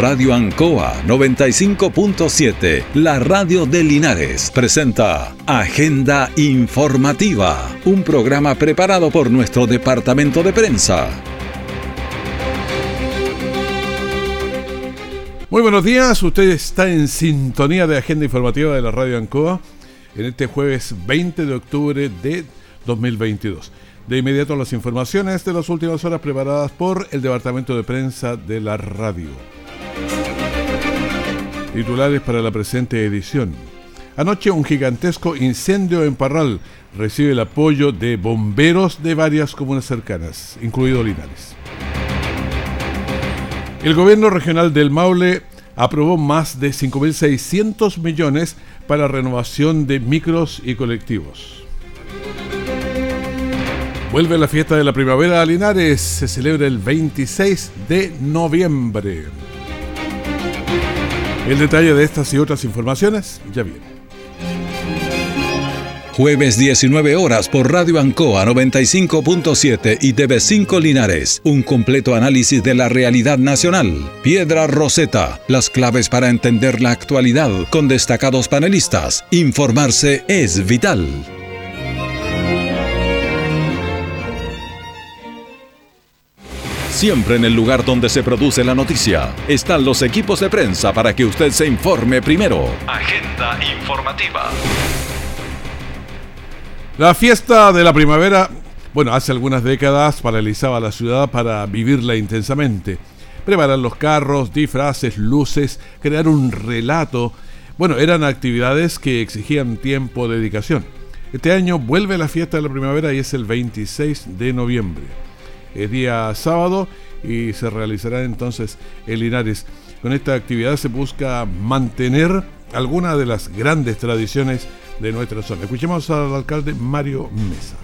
Radio Ancoa 95.7, la radio de Linares, presenta Agenda Informativa, un programa preparado por nuestro departamento de prensa. Muy buenos días, usted está en sintonía de Agenda Informativa de la Radio Ancoa en este jueves 20 de octubre de 2022. De inmediato las informaciones de las últimas horas preparadas por el Departamento de Prensa de la Radio. Titulares para la presente edición. Anoche un gigantesco incendio en Parral recibe el apoyo de bomberos de varias comunas cercanas, incluido Linares. El gobierno regional del Maule aprobó más de 5.600 millones para renovación de micros y colectivos. Vuelve la fiesta de la primavera a Linares. Se celebra el 26 de noviembre. El detalle de estas y otras informaciones ya viene. Jueves 19 horas por Radio Ancoa 95.7 y TV5 Linares. Un completo análisis de la realidad nacional. Piedra Roseta. Las claves para entender la actualidad con destacados panelistas. Informarse es vital. Siempre en el lugar donde se produce la noticia están los equipos de prensa para que usted se informe primero. Agenda informativa. La fiesta de la primavera, bueno, hace algunas décadas paralizaba la ciudad para vivirla intensamente. Preparar los carros, disfraces, luces, crear un relato. Bueno, eran actividades que exigían tiempo, dedicación. Este año vuelve la fiesta de la primavera y es el 26 de noviembre es día sábado y se realizará entonces en Linares. Con esta actividad se busca mantener algunas de las grandes tradiciones de nuestra zona. Escuchemos al alcalde Mario Mesa.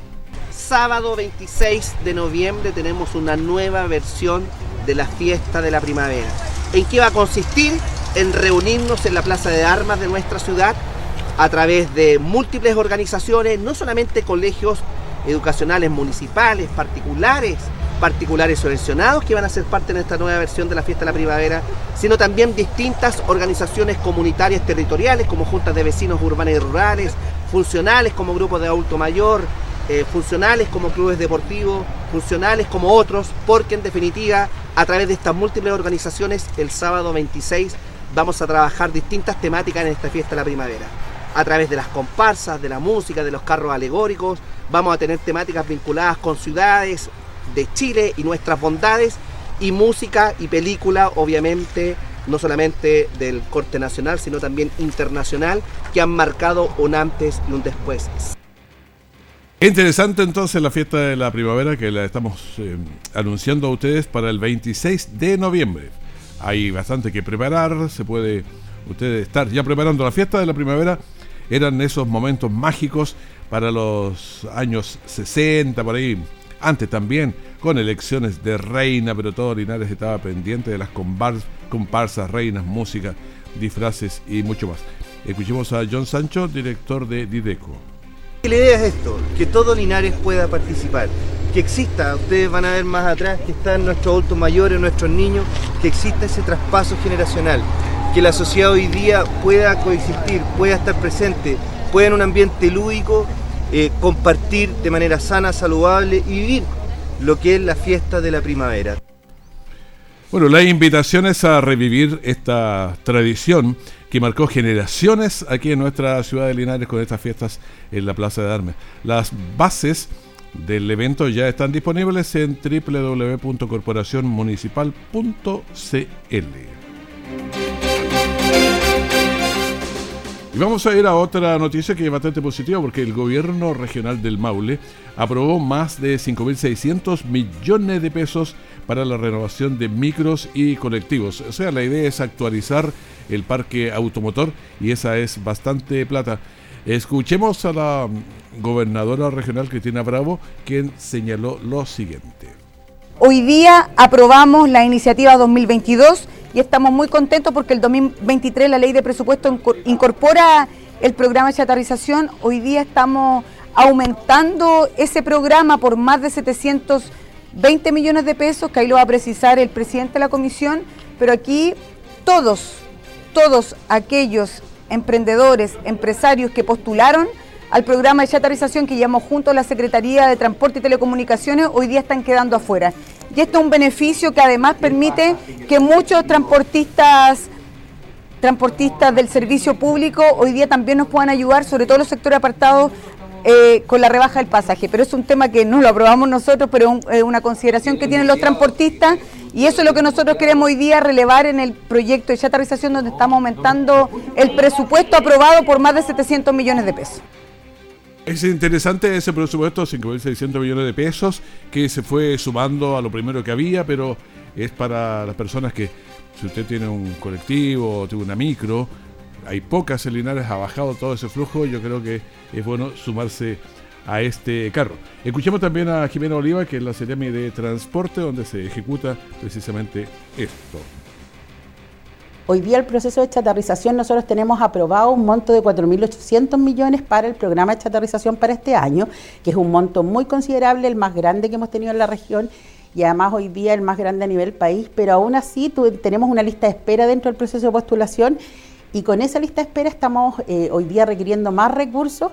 Sábado 26 de noviembre tenemos una nueva versión de la fiesta de la primavera. ¿En qué va a consistir? En reunirnos en la Plaza de Armas de nuestra ciudad a través de múltiples organizaciones, no solamente colegios educacionales municipales, particulares, particulares subvencionados que van a ser parte de esta nueva versión de la fiesta de la primavera, sino también distintas organizaciones comunitarias territoriales como juntas de vecinos urbanos y rurales, funcionales como grupos de adulto mayor, eh, funcionales como clubes deportivos, funcionales como otros, porque en definitiva a través de estas múltiples organizaciones el sábado 26 vamos a trabajar distintas temáticas en esta fiesta de la primavera. A través de las comparsas, de la música, de los carros alegóricos, vamos a tener temáticas vinculadas con ciudades, de Chile y nuestras bondades y música y película, obviamente, no solamente del corte nacional, sino también internacional, que han marcado un antes y un después. Interesante entonces la fiesta de la primavera que la estamos eh, anunciando a ustedes para el 26 de noviembre. Hay bastante que preparar, se puede ustedes estar ya preparando la fiesta de la primavera. Eran esos momentos mágicos para los años 60, por ahí, antes también, con elecciones de reina, pero todo Linares estaba pendiente de las comparsas, reinas, música, disfraces y mucho más. Escuchemos a John Sancho, director de Dideco. La idea es esto, que todo Linares pueda participar, que exista, ustedes van a ver más atrás que están nuestros adultos mayores, nuestros niños, que exista ese traspaso generacional, que la sociedad hoy día pueda coexistir, pueda estar presente, pueda en un ambiente lúdico eh, compartir de manera sana, saludable y vivir lo que es la fiesta de la primavera. Bueno, la invitación es a revivir esta tradición que marcó generaciones aquí en nuestra ciudad de Linares con estas fiestas en la Plaza de Armas. Las bases del evento ya están disponibles en www.corporacionmunicipal.cl. Y vamos a ir a otra noticia que es bastante positiva porque el gobierno regional del Maule aprobó más de 5.600 millones de pesos para la renovación de micros y colectivos. O sea, la idea es actualizar el parque automotor y esa es bastante plata. Escuchemos a la gobernadora regional Cristina Bravo, quien señaló lo siguiente. Hoy día aprobamos la iniciativa 2022 y estamos muy contentos porque el 2023 la ley de presupuesto incorpora el programa de chatarrización. Hoy día estamos aumentando ese programa por más de 720 millones de pesos, que ahí lo va a precisar el presidente de la comisión, pero aquí todos, todos aquellos emprendedores, empresarios que postularon al programa de chatarrización que llevamos junto a la Secretaría de Transporte y Telecomunicaciones, hoy día están quedando afuera. Y esto es un beneficio que además permite que muchos transportistas transportistas del servicio público hoy día también nos puedan ayudar, sobre todo los sectores apartados, eh, con la rebaja del pasaje. Pero es un tema que no lo aprobamos nosotros, pero es una consideración que tienen los transportistas y eso es lo que nosotros queremos hoy día relevar en el proyecto de chatarrización donde estamos aumentando el presupuesto aprobado por más de 700 millones de pesos. Es interesante ese presupuesto, 5.600 millones de pesos, que se fue sumando a lo primero que había, pero es para las personas que, si usted tiene un colectivo o tiene una micro, hay pocas en ha bajado todo ese flujo, yo creo que es bueno sumarse a este carro. Escuchemos también a Jimena Oliva, que es la CDM de Transporte, donde se ejecuta precisamente esto. Hoy día el proceso de chatarrización nosotros tenemos aprobado un monto de 4.800 millones para el programa de chatarrización para este año, que es un monto muy considerable, el más grande que hemos tenido en la región y además hoy día el más grande a nivel país, pero aún así tenemos una lista de espera dentro del proceso de postulación y con esa lista de espera estamos eh, hoy día requiriendo más recursos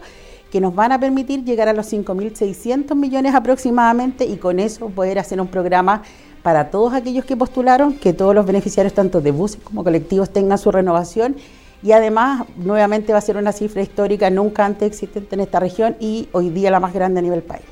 que nos van a permitir llegar a los 5.600 millones aproximadamente y con eso poder hacer un programa para todos aquellos que postularon, que todos los beneficiarios, tanto de buses como colectivos, tengan su renovación. Y además, nuevamente va a ser una cifra histórica nunca antes existente en esta región y hoy día la más grande a nivel país.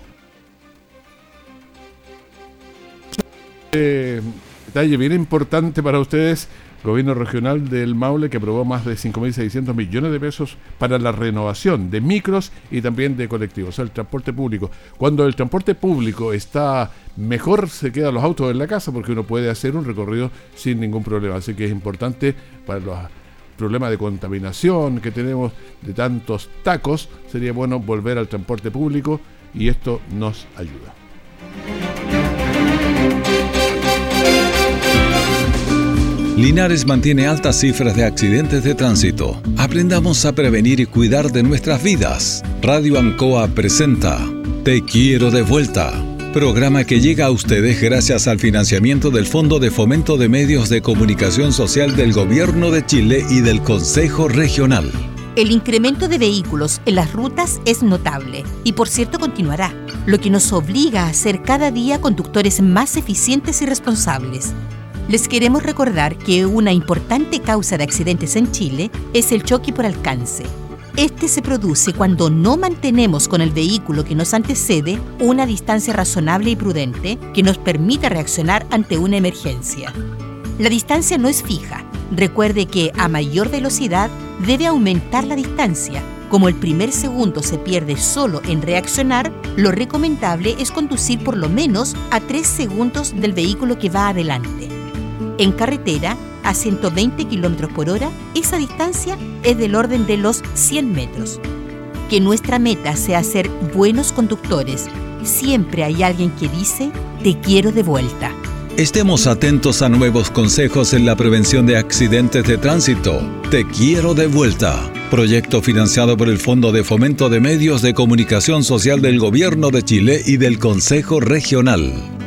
Eh, detalle bien importante para ustedes gobierno regional del Maule que aprobó más de 5.600 millones de pesos para la renovación de micros y también de colectivos, el transporte público. Cuando el transporte público está mejor, se quedan los autos en la casa porque uno puede hacer un recorrido sin ningún problema. Así que es importante para los problemas de contaminación que tenemos de tantos tacos, sería bueno volver al transporte público y esto nos ayuda. Linares mantiene altas cifras de accidentes de tránsito. Aprendamos a prevenir y cuidar de nuestras vidas. Radio Ancoa presenta Te quiero de vuelta. Programa que llega a ustedes gracias al financiamiento del Fondo de Fomento de Medios de Comunicación Social del Gobierno de Chile y del Consejo Regional. El incremento de vehículos en las rutas es notable y por cierto continuará, lo que nos obliga a ser cada día conductores más eficientes y responsables les queremos recordar que una importante causa de accidentes en Chile es el choque por alcance. Este se produce cuando no mantenemos con el vehículo que nos antecede una distancia razonable y prudente que nos permita reaccionar ante una emergencia. La distancia no es fija. Recuerde que a mayor velocidad debe aumentar la distancia. Como el primer segundo se pierde solo en reaccionar, lo recomendable es conducir por lo menos a 3 segundos del vehículo que va adelante. En carretera, a 120 km por hora, esa distancia es del orden de los 100 metros. Que nuestra meta sea ser buenos conductores. Siempre hay alguien que dice, te quiero de vuelta. Estemos atentos a nuevos consejos en la prevención de accidentes de tránsito. Te quiero de vuelta. Proyecto financiado por el Fondo de Fomento de Medios de Comunicación Social del Gobierno de Chile y del Consejo Regional.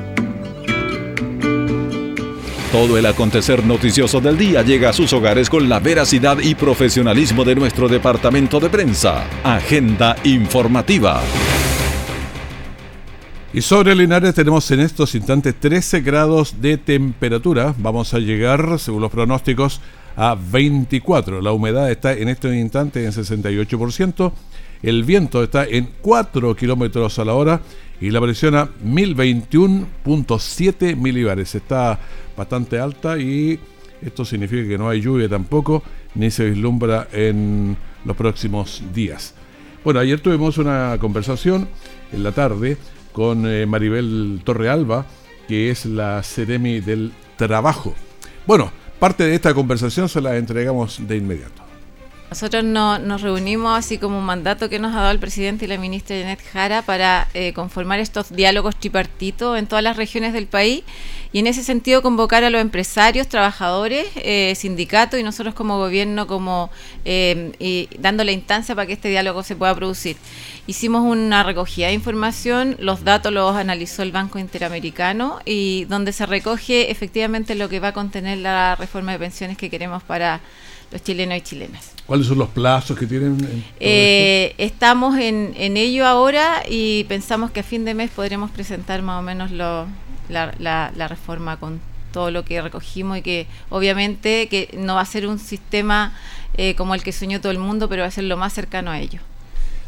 Todo el acontecer noticioso del día llega a sus hogares con la veracidad y profesionalismo de nuestro departamento de prensa. Agenda informativa. Y sobre Linares tenemos en estos instantes 13 grados de temperatura. Vamos a llegar, según los pronósticos, a 24. La humedad está en estos instantes en 68%. El viento está en 4 kilómetros a la hora y la presión a 1021.7 milibares. Está bastante alta y esto significa que no hay lluvia tampoco, ni se vislumbra en los próximos días. Bueno, ayer tuvimos una conversación en la tarde con eh, Maribel Torrealba, que es la Ceremi del Trabajo. Bueno, parte de esta conversación se la entregamos de inmediato. Nosotros no, nos reunimos así como un mandato que nos ha dado el presidente y la ministra Janet Jara para eh, conformar estos diálogos tripartitos en todas las regiones del país y en ese sentido convocar a los empresarios, trabajadores, eh, sindicatos y nosotros como gobierno como eh, dando la instancia para que este diálogo se pueda producir. Hicimos una recogida de información, los datos los analizó el Banco Interamericano y donde se recoge efectivamente lo que va a contener la reforma de pensiones que queremos para los chilenos y chilenas. ¿Cuáles son los plazos que tienen? Eh, estamos en, ello ahora y pensamos que a fin de mes podremos presentar más o menos lo, la, reforma con todo lo que recogimos y que obviamente que no va a ser un sistema eh, como el que soñó todo el mundo, pero va a ser lo más cercano a ello.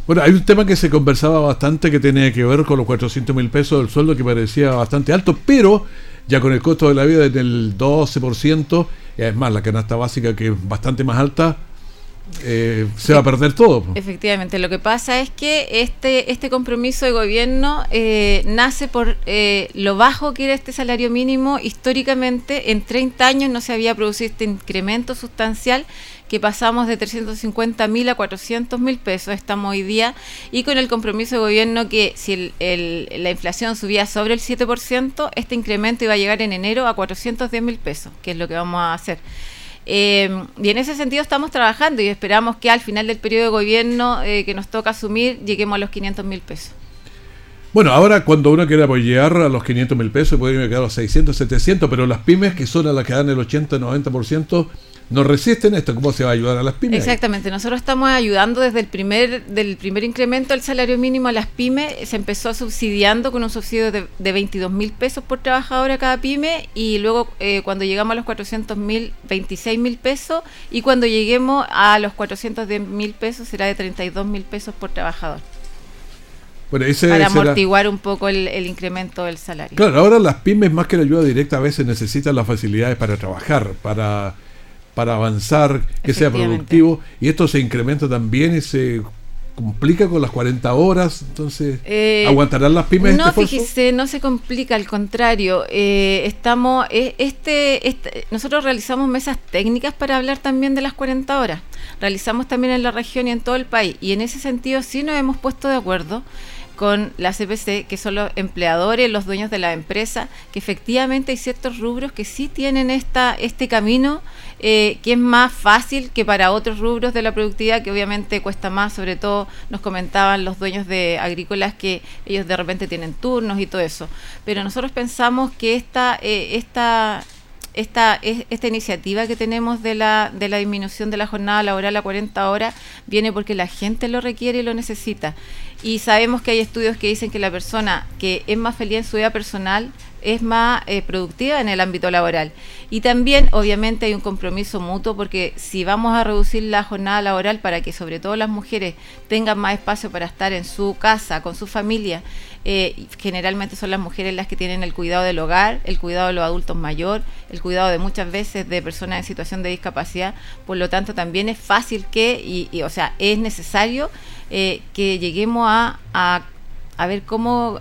Bueno, hay un tema que se conversaba bastante que tenía que ver con los 400 mil pesos del sueldo que parecía bastante alto, pero ya con el costo de la vida del 12%, es más, la canasta básica que es bastante más alta, eh, se va a perder todo. Efectivamente, lo que pasa es que este, este compromiso de gobierno eh, nace por eh, lo bajo que era este salario mínimo. Históricamente, en 30 años no se había producido este incremento sustancial que pasamos de 350 mil a 400 mil pesos, estamos hoy día, y con el compromiso de gobierno que si la inflación subía sobre el 7%, este incremento iba a llegar en enero a 410 mil pesos, que es lo que vamos a hacer. Eh, y en ese sentido estamos trabajando y esperamos que al final del periodo de gobierno eh, que nos toca asumir lleguemos a los 500 mil pesos. Bueno, ahora cuando uno quiere apoyar a los 500 mil pesos, puede quedar a los 600, 700, pero las pymes que son a las que dan el 80, 90%, no resisten esto. ¿Cómo se va a ayudar a las pymes? Exactamente, nosotros estamos ayudando desde el primer, del primer incremento del salario mínimo a las pymes. Se empezó subsidiando con un subsidio de, de 22 mil pesos por trabajador a cada pyme y luego eh, cuando llegamos a los 400 mil, 26 mil pesos y cuando lleguemos a los 410 mil pesos será de 32 mil pesos por trabajador. para amortiguar un poco el, el, incremento del salario. Claro, ahora las pymes más que la ayuda directa a veces necesitan las facilidades para trabajar, para para avanzar, que sea productivo, y esto se incrementa también y se complica con las 40 horas, entonces eh, ¿aguantarán las pymes? No, este fíjese, no se complica, al contrario, eh, estamos, eh, este, este, nosotros realizamos mesas técnicas para hablar también de las 40 horas, realizamos también en la región y en todo el país, y en ese sentido sí nos hemos puesto de acuerdo con la CPC, que son los empleadores, los dueños de la empresa, que efectivamente hay ciertos rubros que sí tienen esta, este camino eh, que es más fácil que para otros rubros de la productividad, que obviamente cuesta más, sobre todo nos comentaban los dueños de agrícolas que ellos de repente tienen turnos y todo eso. Pero nosotros pensamos que esta, eh, esta, esta, esta iniciativa que tenemos de la, de la disminución de la jornada laboral a 40 horas viene porque la gente lo requiere y lo necesita. Y sabemos que hay estudios que dicen que la persona que es más feliz en su vida personal es más eh, productiva en el ámbito laboral. Y también, obviamente, hay un compromiso mutuo porque si vamos a reducir la jornada laboral para que sobre todo las mujeres tengan más espacio para estar en su casa, con su familia, eh, generalmente son las mujeres las que tienen el cuidado del hogar, el cuidado de los adultos mayores, el cuidado de muchas veces de personas en situación de discapacidad. Por lo tanto, también es fácil que, y, o sea, es necesario eh, que lleguemos a, a, ver cómo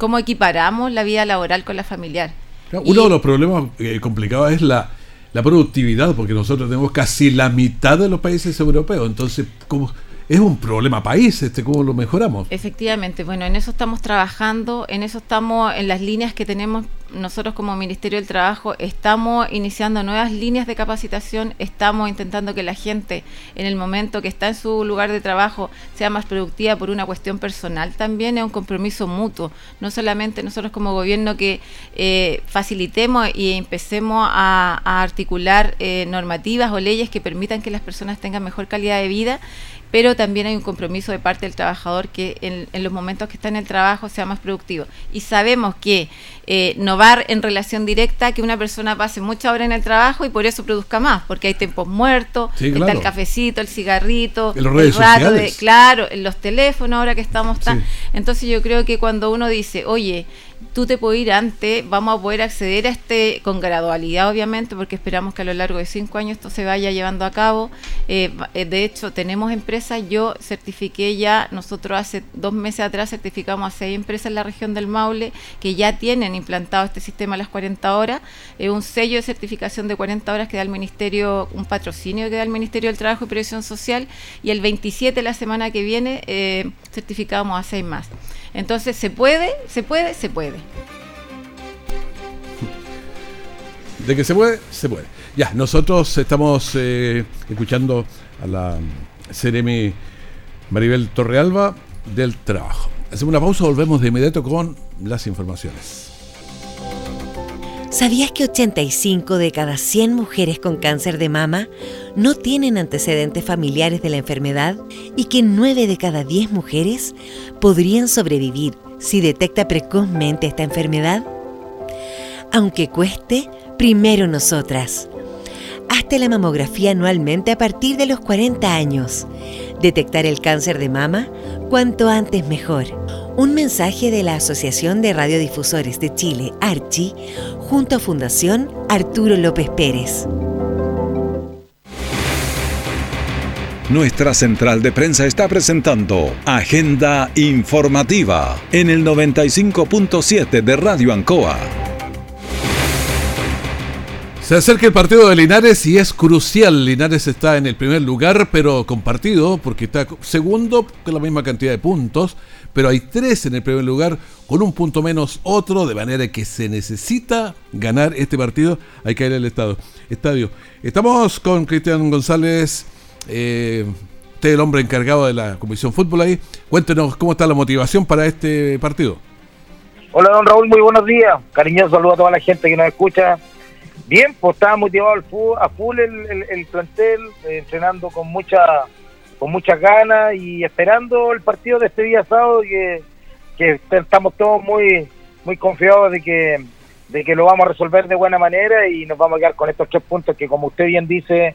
cómo equiparamos la vida laboral con la familiar. Uno de los problemas eh, complicados es la, la productividad, porque nosotros tenemos casi la mitad de los países europeos. Entonces, ¿cómo, es un problema país, este, ¿cómo lo mejoramos? Efectivamente, bueno, en eso estamos trabajando, en eso estamos, en las líneas que tenemos nosotros como Ministerio del Trabajo, estamos iniciando nuevas líneas de capacitación, estamos intentando que la gente en el momento que está en su lugar de trabajo sea más productiva por una cuestión personal, también es un compromiso mutuo, no solamente nosotros como gobierno que eh, facilitemos y empecemos a, articular eh, normativas o leyes que permitan que las personas tengan mejor calidad de vida, pero también hay un compromiso de parte del trabajador que en, los momentos que está en el trabajo sea más productivo. Y sabemos que eh, no va en relación directa que una persona pase mucha hora en el trabajo y por eso produzca más, porque hay tiempos muertos, está el cafecito, el cigarrito, el rato de, claro, en los teléfonos ahora que estamos tan... Entonces yo creo que cuando uno dice, oye, tú te puedes ir antes, vamos a poder acceder a este con gradualidad, obviamente, porque esperamos que a lo largo de cinco años esto se vaya llevando a cabo. Eh, eh, de hecho, tenemos empresas, yo certifiqué ya, nosotros hace dos meses atrás certificamos a seis empresas en la región del Maule que ya tienen implantado este sistema a las 40 horas, Es un sello de certificación de 40 horas que da el Ministerio, un patrocinio que da el Ministerio del Trabajo y Previsión Social, y el 27, la semana que viene, eh, certificamos a seis más. Entonces, ¿se puede? ¿Se puede? Se puede. De que se puede, se puede. Ya, nosotros estamos eh, escuchando a la Ceremi Maribel Torrealba del Trabajo. Hacemos una pausa, volvemos de inmediato con las informaciones. ¿Sabías que 85 de cada 100 mujeres con cáncer de mama no tienen antecedentes familiares de la enfermedad y que 9 de cada 10 mujeres podrían sobrevivir si detecta precozmente esta enfermedad? Aunque cueste, primero nosotras. Hazte la mamografía anualmente a partir de los 40 años. Detectar el cáncer de mama cuanto antes mejor. Un mensaje de la Asociación de Radiodifusores de Chile, ARCHI, junto a Fundación Arturo López Pérez. Nuestra central de prensa está presentando Agenda Informativa en el 95.7 de Radio Ancoa. Se acerca el partido de Linares y es crucial. Linares está en el primer lugar, pero compartido, porque está segundo con la misma cantidad de puntos, pero hay tres en el primer lugar, con un punto menos otro, de manera que se necesita ganar este partido. Hay que ir al estadio. Estamos con Cristian González, eh, usted el hombre encargado de la Comisión Fútbol ahí. Cuéntenos cómo está la motivación para este partido. Hola, don Raúl, muy buenos días. Cariñoso saludo a toda la gente que nos escucha Bien, pues estaba motivado al a full el, plantel, eh, entrenando con mucha con muchas ganas y esperando el partido de este día sábado que, que estamos todos muy muy confiados de que de que lo vamos a resolver de buena manera y nos vamos a quedar con estos tres puntos que como usted bien dice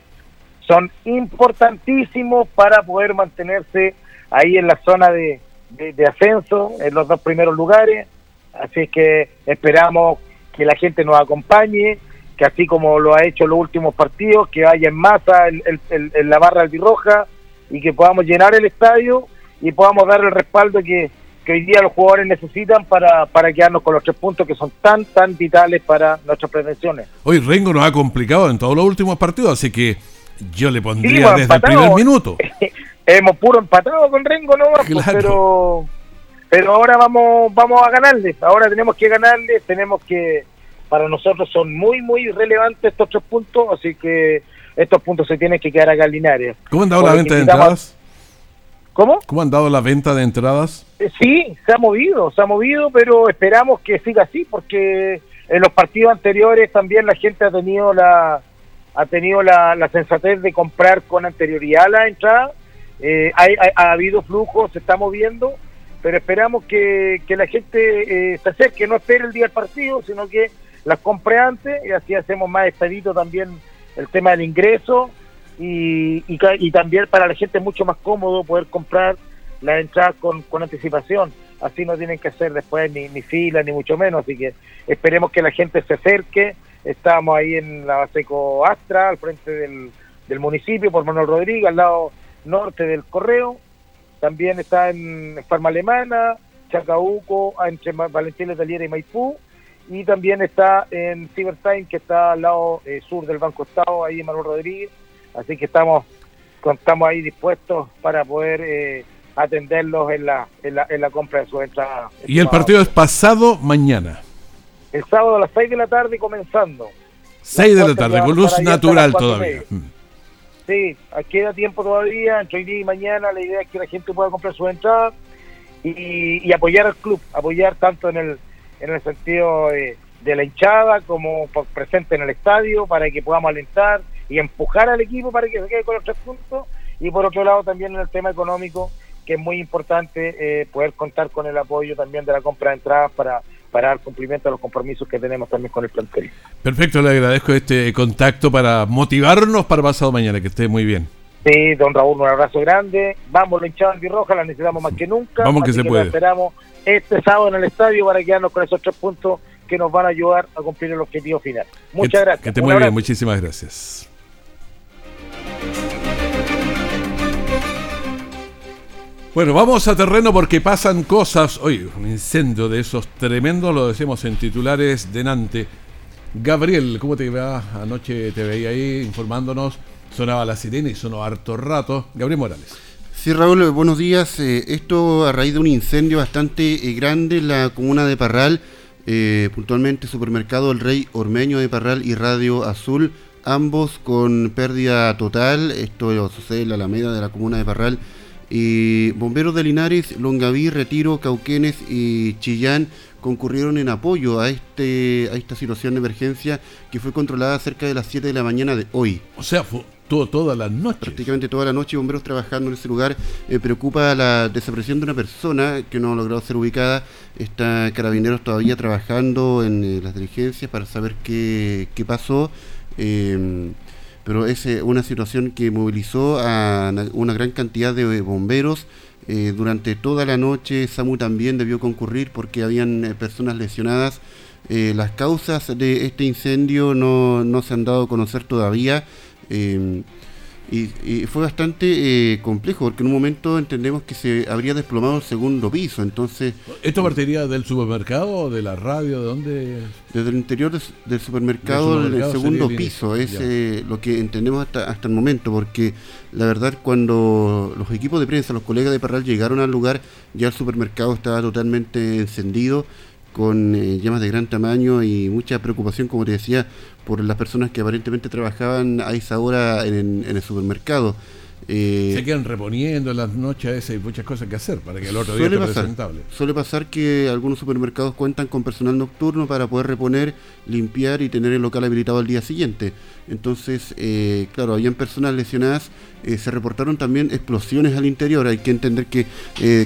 son importantísimos para poder mantenerse ahí en la zona de, de ascenso, en los dos primeros lugares. Así que esperamos que la gente nos acompañe, que así como lo ha hecho los últimos partidos, que haya en masa en la barra albirroja y que podamos llenar el estadio y podamos dar el respaldo que, hoy día los jugadores necesitan para, para quedarnos con los tres puntos que son tan, tan vitales para nuestras prevenciones. Hoy Rengo nos ha complicado en todos los últimos partidos, así que yo le pondría desde el primer minuto. Hemos puro empatado con Rengo, ¿no? Pues, pero, pero ahora vamos, vamos a ganarles, ahora tenemos que ganarles, tenemos que para nosotros son muy, muy relevantes estos tres puntos, así que estos puntos se tienen que quedar acá en Linares. ¿Cómo han dado la venta de entradas? ¿Cómo? ¿Cómo han dado la venta de entradas? Eh, sí, se ha movido, se ha movido, pero esperamos que siga así, porque en los partidos anteriores también la gente ha tenido la ha tenido la, sensatez de comprar con anterioridad la entrada. Eh, ha, habido flujo, se está moviendo, pero esperamos que, la gente eh, se acerque, no espere el día del partido, sino que las compre antes y así hacemos más expedito también el tema del ingreso y, y, también para la gente es mucho más cómodo poder comprar la entrada con, con anticipación. Así no tienen que hacer después ni, ni fila ni mucho menos. Así que esperemos que la gente se acerque. Estamos ahí en la Baseco Astra, al frente del, del municipio, por Manuel Rodríguez, al lado norte del Correo. También está en Farma Alemana, Chacauco, entre Valentín Letalier y Maipú y también está en Cybertime, que está al lado eh, sur del Banco Estado, ahí en Manuel Rodríguez. Así que estamos, estamos ahí dispuestos para poder eh, atenderlos en la, en, la, en la compra de su entrada. ¿Y el partido es pasado mañana? El sábado a las 6 de la tarde comenzando. 6 de la tarde, con luz natural todavía. Sí, queda tiempo todavía, entre hoy día y mañana la idea es que la gente pueda comprar su entrada y, y apoyar al club, apoyar tanto en el en el sentido de, la hinchada como presente en el estadio para que podamos alentar y empujar al equipo para que se quede con los tres puntos y por otro lado también en el tema económico que es muy importante eh, poder contar con el apoyo también de la compra de entradas para para dar cumplimiento a los compromisos que tenemos también con el plantel. Perfecto, le agradezco este contacto para motivarnos para pasado mañana, que esté muy bien. Sí, don Raúl, un abrazo grande. Vamos, lo hinchado roja, la necesitamos más que nunca. Vamos que se puede. esperamos este sábado en el estadio para quedarnos con esos tres puntos que nos van a ayudar a cumplir el objetivo final. Muchas gracias. Que te muy bien, muchísimas gracias. Bueno, vamos a terreno porque pasan cosas. Oye, un incendio de esos tremendos, lo decimos en titulares de Nante. Gabriel, ¿cómo te va? Anoche te veía ahí informándonos. Sonaba la sirena y sonó harto rato. Gabriel Morales. Sí, Raúl, buenos días. Eh, esto a raíz de un incendio bastante eh, grande en la comuna de Parral, eh, puntualmente Supermercado El Rey Ormeño de Parral y Radio Azul, ambos con pérdida total. Esto sucede en la Alameda de la comuna de Parral y bomberos de Linares, Longaví, Retiro, Cauquenes y Chillán concurrieron en apoyo a, este, a esta situación de emergencia que fue controlada cerca de las 7 de la mañana de hoy. O sea, fue todo, toda la noche. Prácticamente toda la noche, bomberos trabajando en ese lugar. Eh, preocupa la desaparición de una persona que no ha logrado ser ubicada. Está Carabineros todavía trabajando en eh, las diligencias para saber qué, qué pasó. Eh, pero es eh, una situación que movilizó a una gran cantidad de bomberos. Eh, durante toda la noche SAMU también debió concurrir porque habían eh, personas lesionadas. las causas de este incendio no, no, se han dado a conocer todavía. Y, fue bastante eh, complejo porque en un momento entendemos que se habría desplomado el segundo piso. Entonces, ¿Esto partiría del supermercado o de la radio? ¿De dónde? Desde el interior del supermercado, del segundo piso. Es eh, lo que entendemos hasta, hasta el momento. Porque la verdad, cuando los equipos de prensa, los colegas de Parral llegaron al lugar, ya el supermercado estaba totalmente encendido con eh, llamas de gran tamaño y mucha preocupación, como te decía, por las personas que aparentemente trabajaban a esa hora en, el supermercado. Eh, se quedan reponiendo en las noches a hay muchas cosas que hacer para que el otro día esté presentable. Suele pasar que algunos supermercados cuentan con personal nocturno para poder reponer, limpiar y tener el local habilitado al día siguiente. Entonces, eh, claro, habían personas lesionadas, eh, se reportaron también explosiones al interior. Hay que entender que,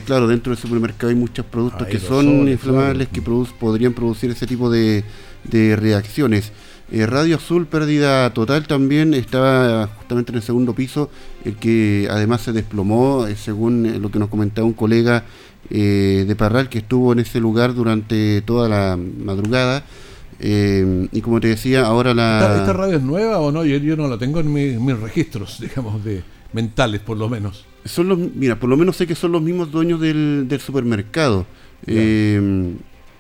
claro, dentro del supermercado hay muchos productos que son inflamables, que podrían producir ese tipo de, de reacciones. Eh, Radio Azul, pérdida total también, estaba justamente en el segundo piso, el que además se desplomó, eh, según eh, lo que nos comentaba un colega de Parral que estuvo en ese lugar durante toda la madrugada. y como te decía, ahora la... ¿Esta, radio es nueva o no? Yo, no la tengo en mis registros, digamos, de mentales por lo menos. Son los, mira, por lo menos sé que son los mismos dueños del, del supermercado.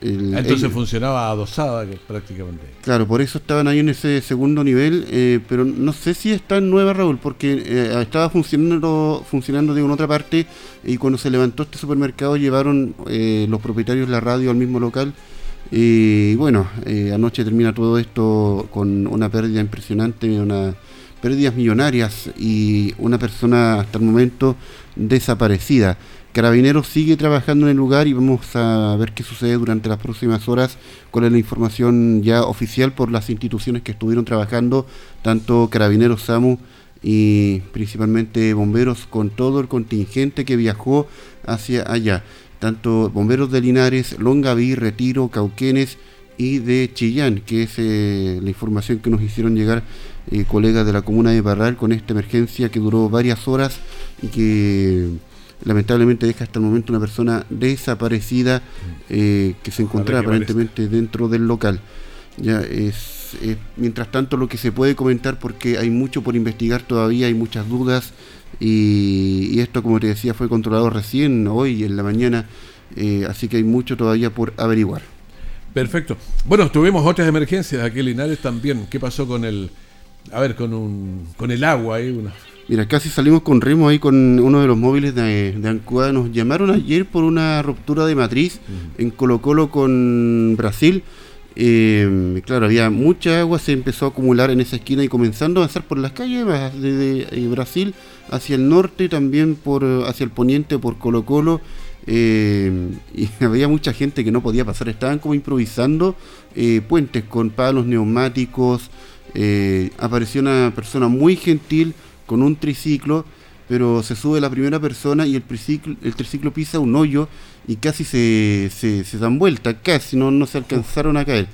Ah, entonces funcionaba adosada prácticamente. Claro, por eso estaban ahí en ese segundo nivel, eh, pero no sé si está en nueva Raúl, porque eh, estaba funcionando, funcionando de una otra parte y cuando se levantó este supermercado llevaron eh, los propietarios la radio al mismo local y bueno, anoche termina todo esto con una pérdida impresionante, una pérdidas millonarias y una persona hasta el momento desaparecida. Carabineros sigue trabajando en el lugar y vamos a ver qué sucede durante las próximas horas. Con la información ya oficial por las instituciones que estuvieron trabajando, tanto Carabineros SAMU y principalmente bomberos con todo el contingente que viajó hacia allá, tanto bomberos de Linares, Longaví, Retiro, Cauquenes y de Chillán, que es eh, la información que nos hicieron llegar eh, colegas de la comuna de Barral con esta emergencia que duró varias horas y que lamentablemente deja hasta el momento una persona desaparecida eh, que se encontraba aparentemente dentro del local. Ya es, mientras tanto lo que se puede comentar porque hay mucho por investigar todavía, hay muchas dudas y, esto como te decía fue controlado recién hoy en la mañana, eh, así que hay mucho todavía por averiguar. Perfecto. Bueno, tuvimos otras emergencias aquí en Linares también. ¿Qué pasó con el, a ver, con un, con el agua ahí? Una Mira, casi salimos con Remo ahí con uno de los móviles de, de Nos llamaron ayer por una ruptura de matriz en Colo Colo con Brasil. Eh, claro, había mucha agua, se empezó a acumular en esa esquina y comenzando a avanzar por las calles de, eh, Brasil hacia el norte, también por hacia el poniente por Colo Colo. Eh, y había mucha gente que no podía pasar, estaban como improvisando puentes con palos neumáticos. apareció una persona muy gentil con un triciclo, pero se sube la primera persona y el triciclo, el triciclo pisa un hoyo y casi se, se, dan vuelta, casi no, no se alcanzaron a caer.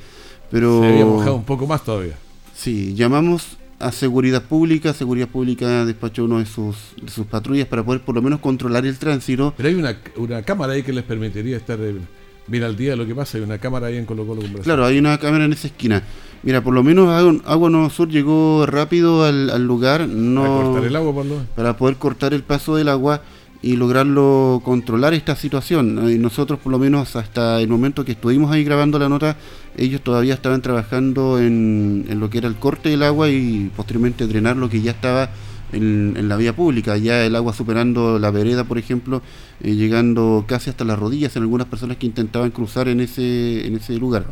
Pero, se había mojado un poco más todavía. Sí, llamamos a Seguridad Pública. Seguridad Pública despachó uno de sus, de sus patrullas para poder por lo menos controlar el tránsito. Pero hay una, una cámara ahí que les permitiría estar eh, bien al día de lo que pasa. Hay una cámara ahí en Colo Colo. Claro, hay una cámara en esa esquina. Mira, por lo menos Agua, Nuevo Sur llegó rápido al, lugar. No, para cortar el agua, Para poder cortar el paso del agua y lograrlo controlar esta situación. Y nosotros por lo menos hasta el momento que estuvimos ahí grabando la nota, ellos todavía estaban trabajando en, en lo que era el corte del agua y posteriormente drenar lo que ya estaba en, la vía pública, ya el agua superando la vereda, por ejemplo, eh, llegando casi hasta las rodillas en algunas personas que intentaban cruzar en ese, en ese lugar.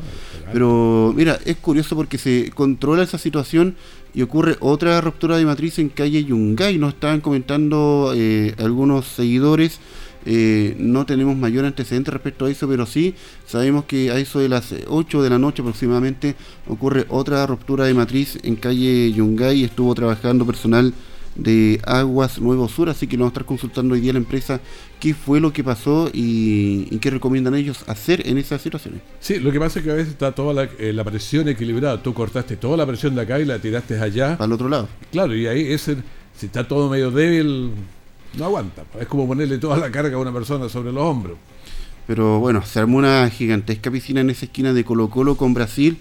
Pero mira, es curioso porque se controla esa situación y ocurre otra ruptura de matriz en calle Yungay, nos estaban comentando eh, algunos seguidores. Eh, no tenemos mayor antecedente respecto a eso, pero sí sabemos que a eso de las 8 de la noche aproximadamente ocurre otra ruptura de matriz en calle Yungay. Estuvo trabajando personal de Aguas Nuevo Sur, así que nos vamos a estar consultando hoy día la empresa qué fue lo que pasó y, qué recomiendan ellos hacer en esas situaciones. Sí, lo que pasa es que a veces está toda eh, la, presión equilibrada. Tú cortaste toda la presión de acá y la tiraste allá. Al otro lado. Claro, y ahí ese, si está todo medio débil, no aguanta. Es como ponerle toda la carga a una persona sobre los hombros. Pero bueno, se armó una gigantesca piscina en esa esquina de Colo Colo con Brasil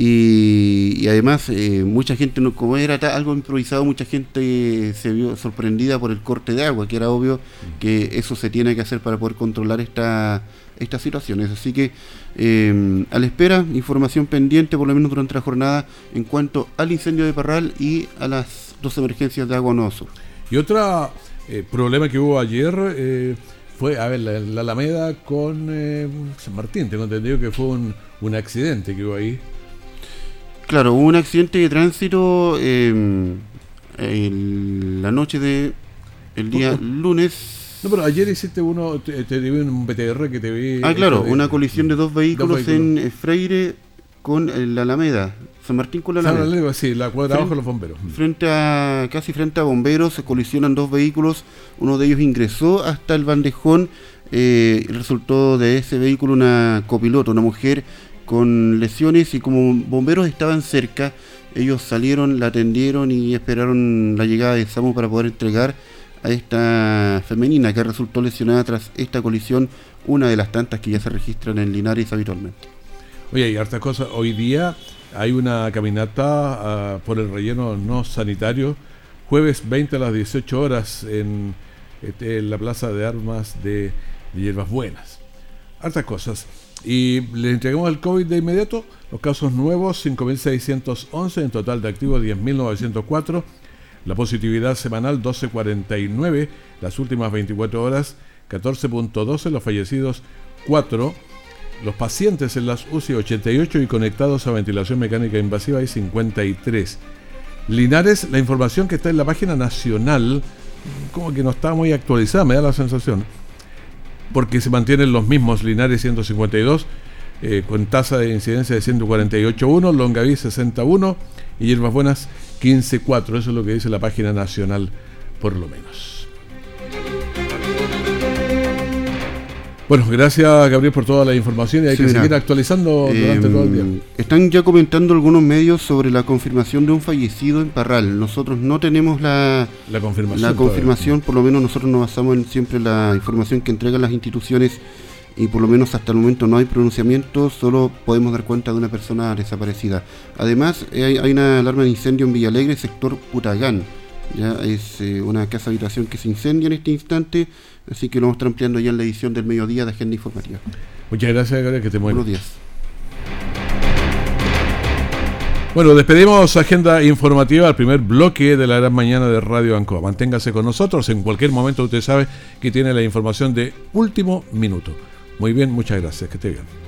y, además, eh, mucha gente, como era algo improvisado, mucha gente se vio sorprendida por el corte de agua, que era obvio que eso se tiene que hacer para poder controlar esta, estas situaciones. Así que, eh, a la espera, información pendiente, por lo menos durante la jornada, en cuanto al incendio de Parral y a las dos emergencias de agua no Y otro eh, problema que hubo ayer fue, a ver, la, Alameda con San Martín. Tengo entendido que fue un, un accidente que hubo ahí. Claro, hubo un accidente de tránsito em, la noche de el día lunes. No, pero ayer hiciste uno, te, vi en un BTR que te vi. Ah, claro, una colisión de dos vehículos, en eh, Freire con eh, la Alameda. San Martín con la Alameda. sí, la cuadra abajo los bomberos. Frente a, casi frente a bomberos, se colisionan dos vehículos. Uno de ellos ingresó hasta el bandejón. Eh, resultó de ese vehículo una copiloto, una mujer con lesiones y como bomberos estaban cerca, ellos salieron, la atendieron y esperaron la llegada de SAMU para poder entregar a esta femenina que resultó lesionada tras esta colisión, una de las tantas que ya se registran en Linares habitualmente. Oye, hay hartas cosas. Hoy día hay una caminata ah, por el relleno no sanitario, jueves 20 a las 18 horas en, este, la Plaza de Armas de, de Hierbas Buenas. Hartas cosas. Y le entregamos el COVID de inmediato. Los casos nuevos, 5.611, en total de activos 10.904. La positividad semanal 12.49, las últimas 24 horas 14.12, los fallecidos 4, los pacientes en las UCI 88 y conectados a ventilación mecánica invasiva hay 53. Linares, la información que está en la página nacional, como que no está muy actualizada, me da la sensación porque se mantienen los mismos Linares 152, eh, con tasa de incidencia de 148.1, Longaví 61 y Hierbas Buenas 15.4. Eso es lo que dice la página nacional, por lo menos. Bueno, gracias Gabriel por toda la información y hay que seguir actualizando durante todo el día. Em, están ya comentando algunos medios sobre la confirmación de un fallecido en Parral. Nosotros no tenemos la, la confirmación, la confirmación por lo menos nosotros nos basamos en siempre la información que entregan las instituciones y por lo menos hasta el momento no hay pronunciamiento, solo podemos dar cuenta de una persona desaparecida. Además, hay, hay una alarma de incendio en Villalegre, sector Putagán. Ya es eh, una casa habitación que se incendia en este instante Así que lo vamos a estar ampliando ya en la edición del mediodía de Agenda Informativa. Muchas gracias, Gabriel, que te Buenos días. Bueno, despedimos Agenda Informativa al primer bloque de la gran mañana de Radio Ancoa. Manténgase con nosotros. En cualquier momento usted sabe que tiene la información de último minuto. Muy bien, muchas gracias. Que esté bien.